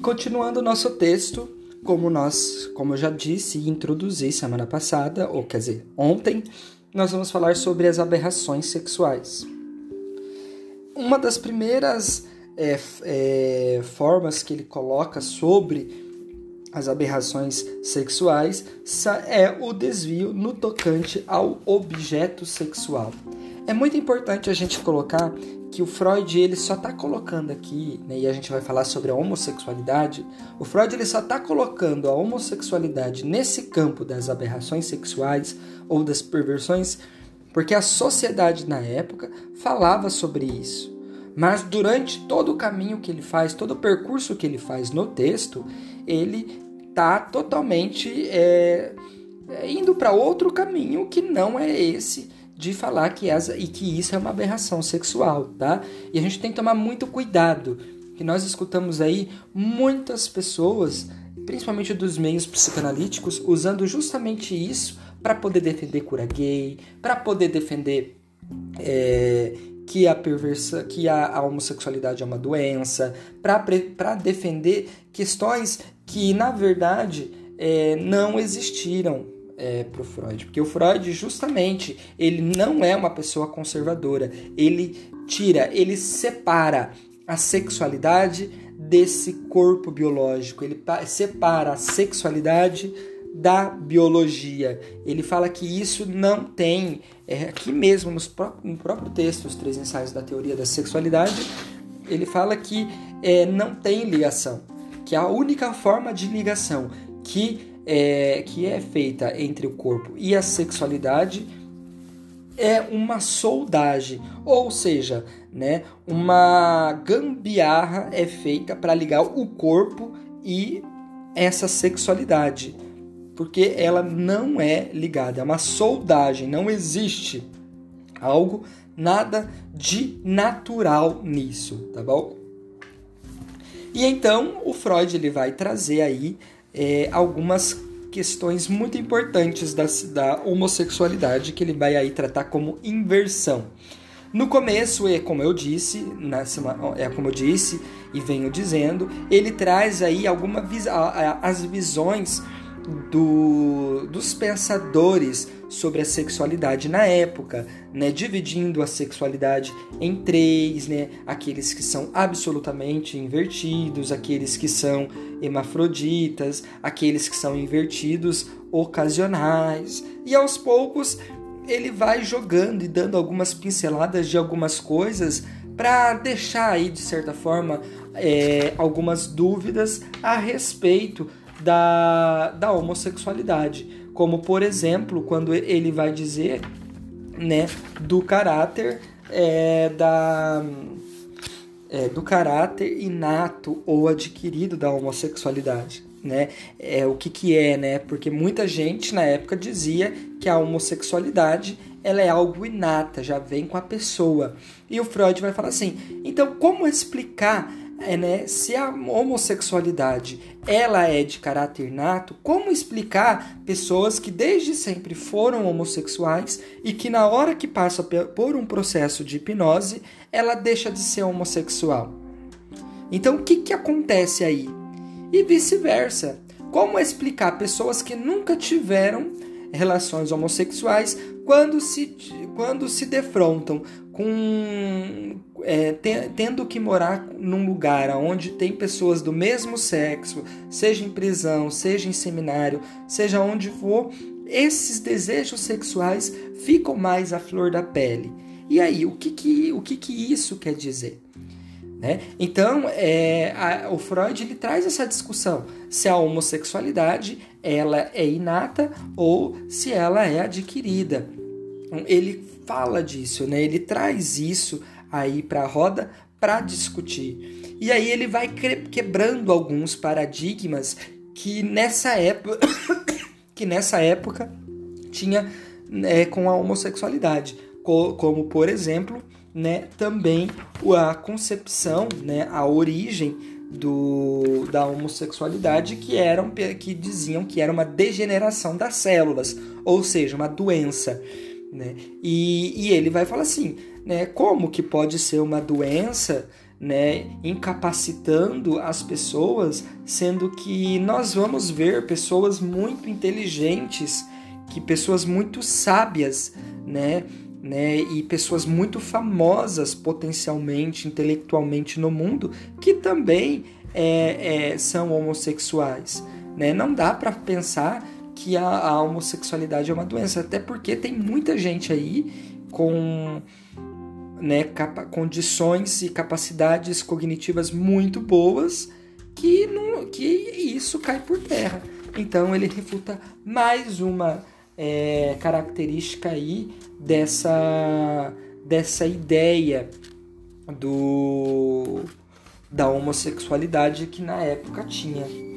continuando o nosso texto, como nós, como eu já disse e introduzi semana passada, ou quer dizer, ontem, nós vamos falar sobre as aberrações sexuais. Uma das primeiras é, é, formas que ele coloca sobre as aberrações sexuais é o desvio no tocante ao objeto sexual. É muito importante a gente colocar que o Freud ele só está colocando aqui, né, e a gente vai falar sobre a homossexualidade. O Freud ele só está colocando a homossexualidade nesse campo das aberrações sexuais ou das perversões, porque a sociedade na época falava sobre isso. Mas durante todo o caminho que ele faz, todo o percurso que ele faz no texto, ele está totalmente é, indo para outro caminho que não é esse de falar que essa, e que isso é uma aberração sexual, tá? E a gente tem que tomar muito cuidado, que nós escutamos aí muitas pessoas, principalmente dos meios psicanalíticos, usando justamente isso para poder defender cura gay, para poder defender é, que a perversa, que a, a homossexualidade é uma doença, para defender questões que na verdade é, não existiram é, para o Freud, porque o Freud justamente ele não é uma pessoa conservadora, ele tira, ele separa a sexualidade desse corpo biológico, ele separa a sexualidade da biologia. Ele fala que isso não tem, é, aqui mesmo pró no próprio texto, os três ensaios da teoria da sexualidade, ele fala que é, não tem ligação, que a única forma de ligação que é, que é feita entre o corpo e a sexualidade é uma soldagem, ou seja, né, uma gambiarra é feita para ligar o corpo e essa sexualidade, porque ela não é ligada, é uma soldagem, não existe algo nada de natural nisso, tá bom? E então o Freud ele vai trazer aí é, algumas questões muito importantes da, da homossexualidade que ele vai aí tratar como inversão. No começo, é como eu disse, na semana, é como eu disse e venho dizendo, ele traz aí algumas as visões do, dos pensadores sobre a sexualidade na época, né, dividindo a sexualidade em três, né, aqueles que são absolutamente invertidos, aqueles que são hermafroditas, aqueles que são invertidos ocasionais, e aos poucos ele vai jogando e dando algumas pinceladas de algumas coisas para deixar aí de certa forma é, algumas dúvidas a respeito da, da homossexualidade, como por exemplo quando ele vai dizer né, do caráter é, da é, do caráter inato ou adquirido da homossexualidade, né? É o que que é, né? Porque muita gente na época dizia que a homossexualidade ela é algo inata, já vem com a pessoa. E o Freud vai falar assim: então como explicar é, né, se a homossexualidade ela é de caráter nato, como explicar pessoas que desde sempre foram homossexuais e que na hora que passa por um processo de hipnose, ela deixa de ser homossexual? Então, o que, que acontece aí? E vice-versa. Como explicar pessoas que nunca tiveram relações homossexuais quando se, quando se defrontam com é, tendo que morar num lugar onde tem pessoas do mesmo sexo, seja em prisão, seja em seminário, seja onde for, esses desejos sexuais ficam mais à flor da pele. E aí, o que, que, o que, que isso quer dizer? Né? Então, é, a, o Freud ele traz essa discussão se a homossexualidade ela é inata ou se ela é adquirida. Ele fala disso, né? ele traz isso aí para a roda para discutir. E aí ele vai quebrando alguns paradigmas que nessa época, que nessa época tinha é, com a homossexualidade, como por exemplo, né, também a concepção, né, a origem do, da homossexualidade que eram que diziam que era uma degeneração das células, ou seja, uma doença. Né? E, e ele vai falar assim: né, como que pode ser uma doença né, incapacitando as pessoas, sendo que nós vamos ver pessoas muito inteligentes, que pessoas muito sábias, né, né, e pessoas muito famosas potencialmente, intelectualmente no mundo, que também é, é, são homossexuais. Né? Não dá para pensar que a, a homossexualidade é uma doença, até porque tem muita gente aí com né, condições e capacidades cognitivas muito boas que, não, que isso cai por terra. Então ele refuta mais uma é, característica aí dessa, dessa ideia do, da homossexualidade que na época tinha.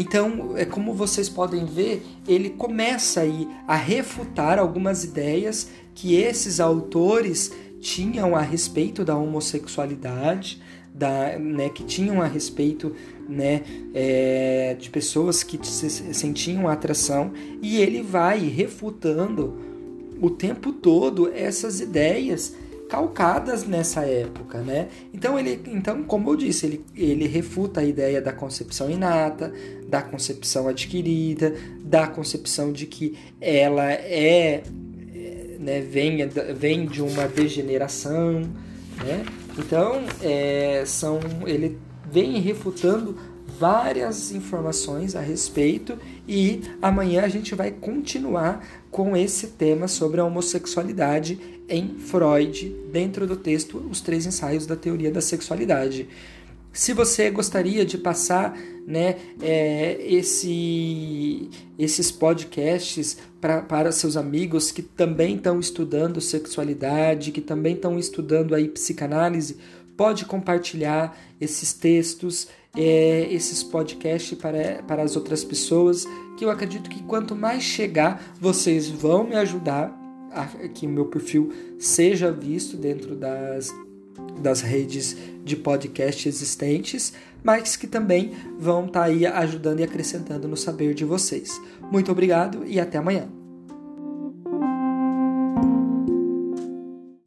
Então, é como vocês podem ver, ele começa aí a refutar algumas ideias que esses autores tinham a respeito da homossexualidade, da, né, que tinham a respeito né, é, de pessoas que se sentiam atração, e ele vai refutando o tempo todo essas ideias calcadas nessa época, né? Então ele, então como eu disse, ele, ele refuta a ideia da concepção inata, da concepção adquirida, da concepção de que ela é né, vem, vem de uma degeneração, né? Então, é, são, ele vem refutando várias informações a respeito e amanhã a gente vai continuar com esse tema sobre a homossexualidade em Freud, dentro do texto Os Três Ensaios da Teoria da Sexualidade. Se você gostaria de passar né, é, esse, esses podcasts pra, para seus amigos que também estão estudando sexualidade, que também estão estudando aí psicanálise, pode compartilhar esses textos, é, esses podcasts para, para as outras pessoas, que eu acredito que quanto mais chegar, vocês vão me ajudar a que o meu perfil seja visto dentro das das redes de podcast existentes, mas que também vão estar tá aí ajudando e acrescentando no saber de vocês. Muito obrigado e até amanhã.